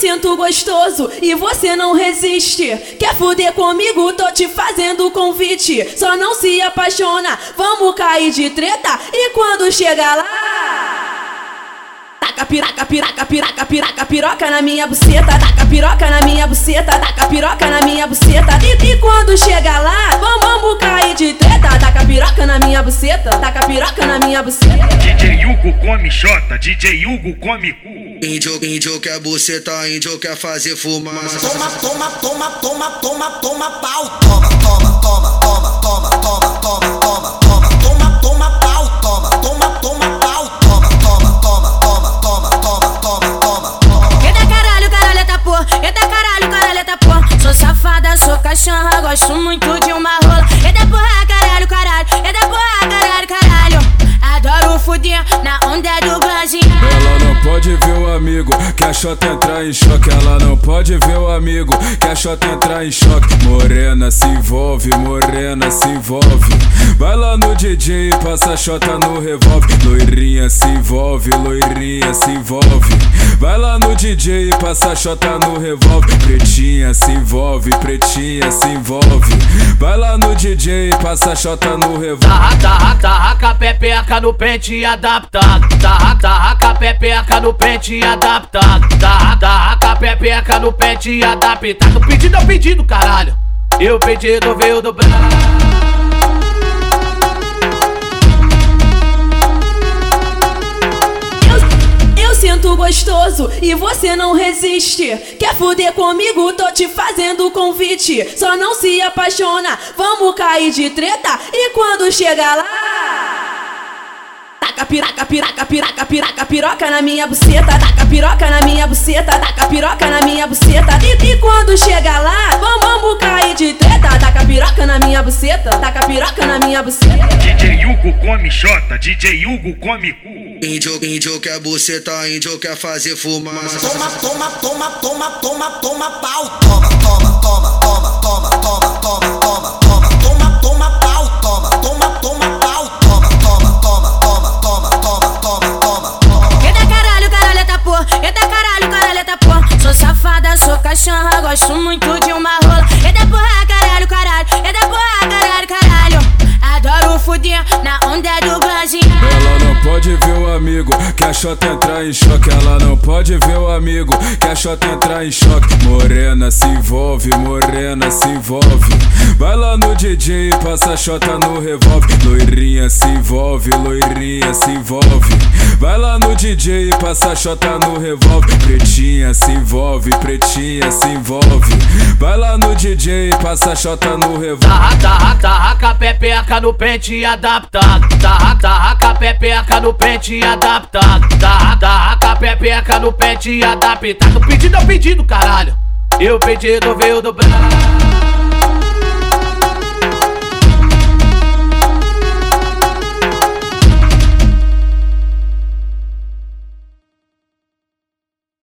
sinto gostoso e você não resiste. Quer fuder comigo? Tô te fazendo convite. Só não se apaixona, vamos cair de treta. E quando chega lá. Taca piraca, piraca, piraca, piraca, piroca na minha buceta. Taca piroca na minha buceta, taca piroca na minha buceta. E, e quando chega lá, buceta, taca piroca na minha buceta. DJ Hugo come xota, DJ Hugo come cu. Índio, índio quer buceta, índio quer fazer fumaça. Toma, toma, toma, toma, toma, toma pau. Toma, toma, toma, toma, toma, toma, toma, toma, toma, toma, amigo, que a xota entrar em choque. Ela não pode ver o amigo, que a xota entrar em choque. Morena se envolve, morena se envolve. Vai lá no DJ e passa a xota no revólver. Loirinha se envolve, loirinha se envolve. Vai lá no DJ e passa a xota no revólver. Pretinha se envolve, pretinha se envolve. Vai lá no DJ e passa a xota no revólver. Tarra, tarra, pepeca no pente adaptado. Tarra, tarraca, pepeca no pente adaptado. Tarra, tarraca, pepeca no pente adaptado. Pedido é pedido, caralho. E o pedido veio do Brasil. Eu, eu sinto gostoso e você não resiste. Quer fuder comigo? Tô te fazendo convite. Só não se apaixona, vamos cair de treta. E quando chega lá. Taca piraca, piraca, piraca, piraca, piroca na minha buceta. Taca piroca na minha buceta, taca piroca na minha buceta. E, e quando chega lá, vamos cair minha buceta, taca piroca na minha buceta. DJ Hugo come xota, DJ Hugo come cu. Índio, índio quer buceta, índio quer fazer fumaça. Toma, toma, toma, toma, toma, toma pau. Toma, toma, toma, toma, toma, toma, toma, toma, toma, toma, toma pau. Toma, toma, toma pau. Toma, toma, toma, toma, toma, toma, toma, toma, toma. Eita caralho, caralho, tá porra. Eita caralho, caralho, tá porra. Sou safada, sou cachorra, gosto muito de uma care. Now on that pode ver o amigo, que a xota entrar em choque. Ela não pode ver o amigo, que a xota entrar em choque. Morena se envolve, morena se envolve. Vai lá no DJ e passa a xota no revólver. Loirinha se envolve, loirinha se envolve. Vai lá no DJ e passa a xota no revólver. Pretinha se envolve, pretinha se envolve. Vai lá no DJ e passa a xota no revólver. Tarra, tarra, tarraca, pepeca no pente adaptado. Tarra, tarraca, pepeca no pente adaptado. Tarra, tarraca, pepeca no pente adaptado. Pedido é pedido, caralho. E o pedido veio do Brasil.